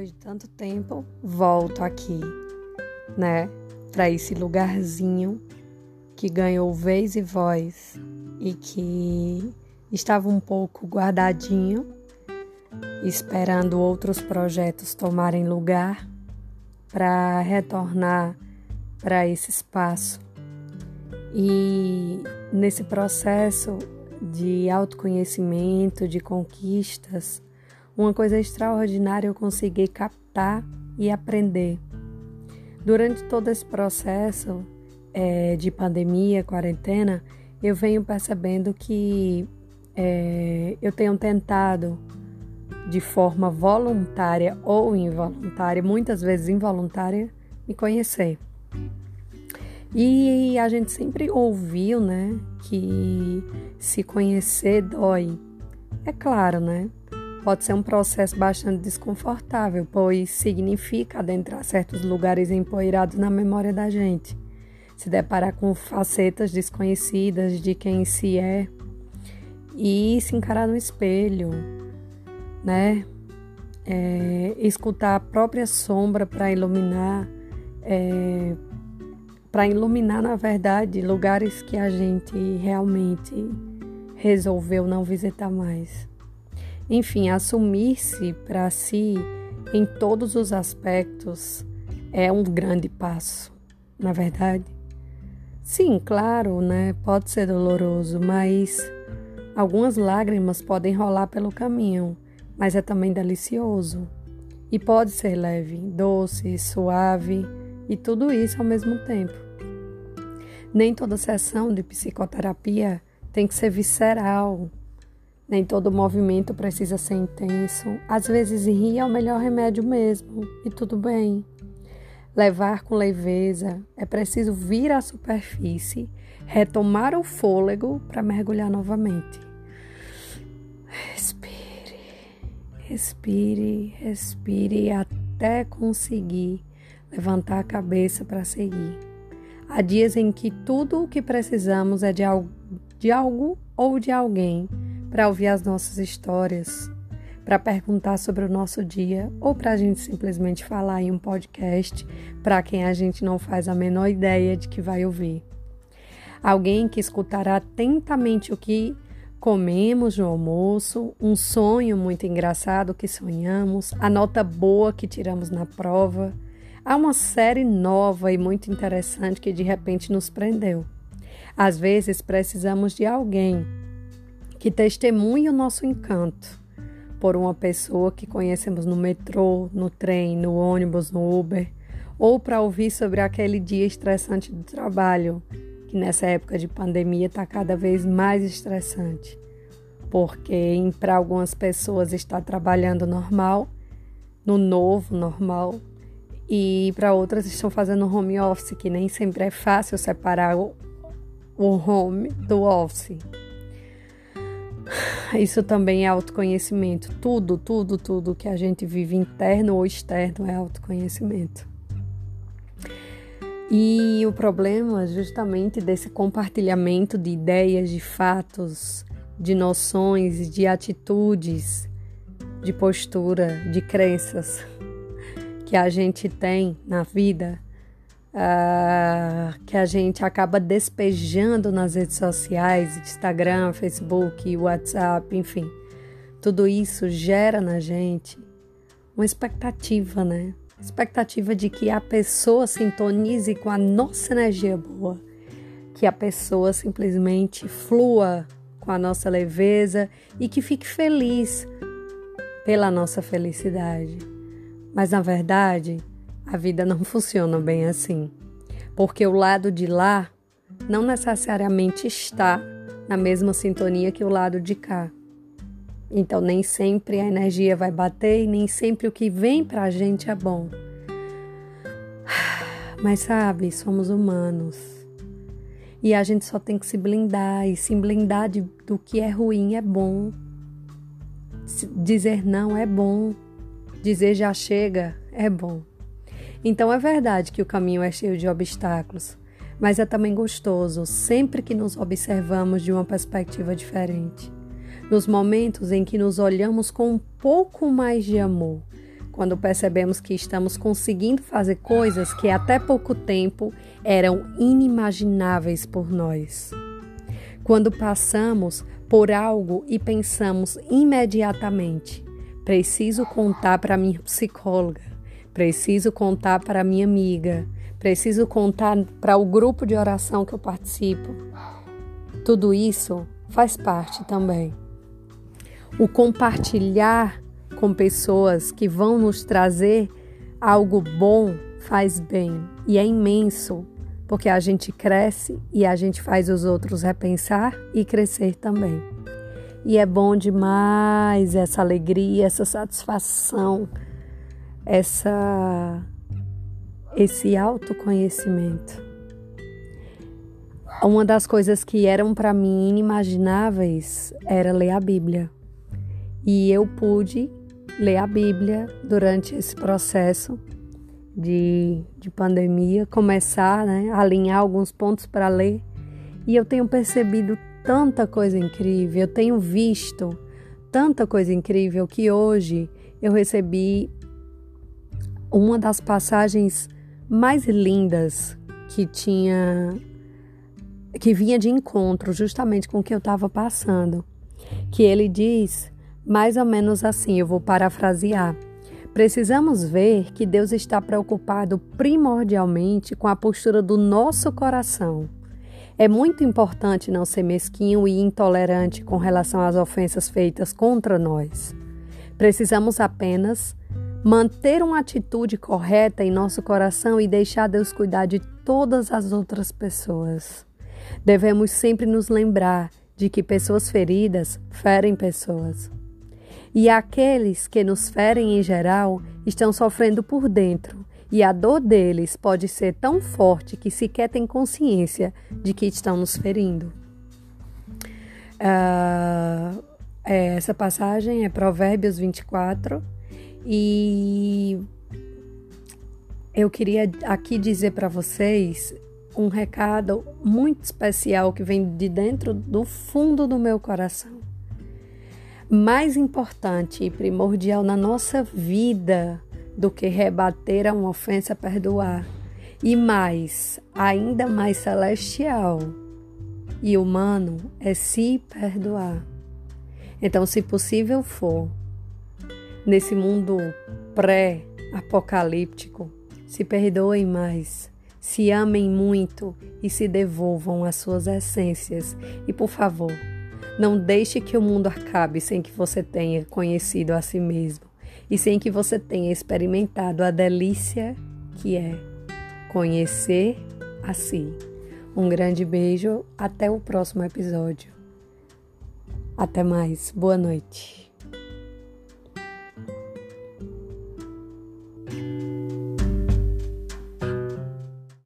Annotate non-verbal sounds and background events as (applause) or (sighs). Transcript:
depois de tanto tempo, volto aqui, né, para esse lugarzinho que ganhou vez e voz e que estava um pouco guardadinho, esperando outros projetos tomarem lugar para retornar para esse espaço. E nesse processo de autoconhecimento, de conquistas, uma coisa extraordinária eu consegui captar e aprender. Durante todo esse processo é, de pandemia, quarentena, eu venho percebendo que é, eu tenho tentado de forma voluntária ou involuntária, muitas vezes involuntária, me conhecer. E a gente sempre ouviu, né, que se conhecer dói. É claro, né? Pode ser um processo bastante desconfortável, pois significa adentrar certos lugares empoeirados na memória da gente, se deparar com facetas desconhecidas de quem se é e se encarar no espelho, né? É, escutar a própria sombra para iluminar, é, para iluminar, na verdade, lugares que a gente realmente resolveu não visitar mais. Enfim, assumir-se para si em todos os aspectos é um grande passo, na verdade. Sim, claro, né? Pode ser doloroso, mas algumas lágrimas podem rolar pelo caminho mas é também delicioso. E pode ser leve, doce, suave e tudo isso ao mesmo tempo. Nem toda sessão de psicoterapia tem que ser visceral. Nem todo movimento precisa ser intenso. Às vezes rir é o melhor remédio mesmo, e tudo bem. Levar com leveza é preciso vir à superfície, retomar o fôlego para mergulhar novamente. Respire, respire até conseguir levantar a cabeça para seguir. Há dias em que tudo o que precisamos é de algo, de algo ou de alguém para ouvir as nossas histórias, para perguntar sobre o nosso dia ou para a gente simplesmente falar em um podcast para quem a gente não faz a menor ideia de que vai ouvir. Alguém que escutará atentamente o que comemos no almoço, um sonho muito engraçado que sonhamos, a nota boa que tiramos na prova. Há uma série nova e muito interessante que de repente nos prendeu. Às vezes precisamos de alguém que testemunhe o nosso encanto por uma pessoa que conhecemos no metrô, no trem, no ônibus, no Uber, ou para ouvir sobre aquele dia estressante do trabalho que nessa época de pandemia está cada vez mais estressante, porque para algumas pessoas está trabalhando normal, no novo normal, e para outras estão fazendo home office, que nem sempre é fácil separar o, o home do office. (laughs) Isso também é autoconhecimento. Tudo, tudo, tudo que a gente vive interno ou externo é autoconhecimento. E o problema justamente desse compartilhamento de ideias, de fatos, de noções, de atitudes, de postura, de crenças (laughs) que a gente tem na vida, uh, que a gente acaba despejando nas redes sociais, Instagram, Facebook, WhatsApp, enfim. Tudo isso gera na gente uma expectativa, né? expectativa de que a pessoa sintonize com a nossa energia boa, que a pessoa simplesmente flua com a nossa leveza e que fique feliz pela nossa felicidade. Mas na verdade, a vida não (laughs) funciona bem assim, porque o lado de lá não necessariamente está na mesma sintonia que o lado de cá. Então, nem sempre a energia vai bater e nem sempre o que vem para a gente é bom. (sighs) Mas sabe, somos humanos. E a gente só tem que se blindar. E se blindar de, do que é ruim é bom. Dizer não é bom. Dizer já chega é bom. Então é verdade que o caminho é cheio de obstáculos, mas é também gostoso sempre que nos observamos de uma perspectiva diferente nos momentos em que nos olhamos com um pouco mais de amor, quando percebemos que estamos conseguindo fazer coisas que até pouco tempo eram inimagináveis por nós. Quando passamos por algo e pensamos imediatamente: preciso contar para minha psicóloga, preciso contar para minha amiga, preciso contar para o grupo de oração que eu participo. Tudo isso faz parte também. O compartilhar com pessoas que vão nos trazer algo bom faz bem e é imenso, porque a gente cresce e a gente faz os outros repensar e crescer também. E é bom demais essa alegria, essa satisfação, essa esse autoconhecimento. Uma das coisas que eram para mim inimagináveis era ler a Bíblia. E eu pude ler a Bíblia durante esse processo de, de pandemia, começar né, a alinhar alguns pontos para ler. E eu tenho percebido tanta coisa incrível, eu tenho visto tanta coisa incrível que hoje eu recebi uma das passagens mais lindas que tinha que vinha de encontro justamente com o que eu estava passando, que ele diz mais ou menos assim, eu vou parafrasear. Precisamos ver que Deus está preocupado primordialmente com a postura do nosso coração. É muito importante não ser mesquinho e intolerante com relação às ofensas feitas contra nós. Precisamos apenas manter uma atitude correta em nosso coração e deixar Deus cuidar de todas as outras pessoas. Devemos sempre nos lembrar de que pessoas feridas ferem pessoas. E aqueles que nos ferem em geral estão sofrendo por dentro, e a dor deles pode ser tão forte que sequer têm consciência de que estão nos ferindo. Uh, essa passagem é Provérbios 24 e eu queria aqui dizer para vocês um recado muito especial que vem de dentro do fundo do meu coração mais importante e primordial na nossa vida do que rebater a uma ofensa perdoar. E mais, ainda mais celestial e humano é se perdoar. Então, se possível for, nesse mundo pré-apocalíptico, se perdoem mais, se amem muito e se devolvam às suas essências. E por favor, não deixe que o mundo acabe sem que você tenha conhecido a si mesmo e sem que você tenha experimentado a delícia que é conhecer a si. Um grande beijo, até o próximo episódio. Até mais, boa noite.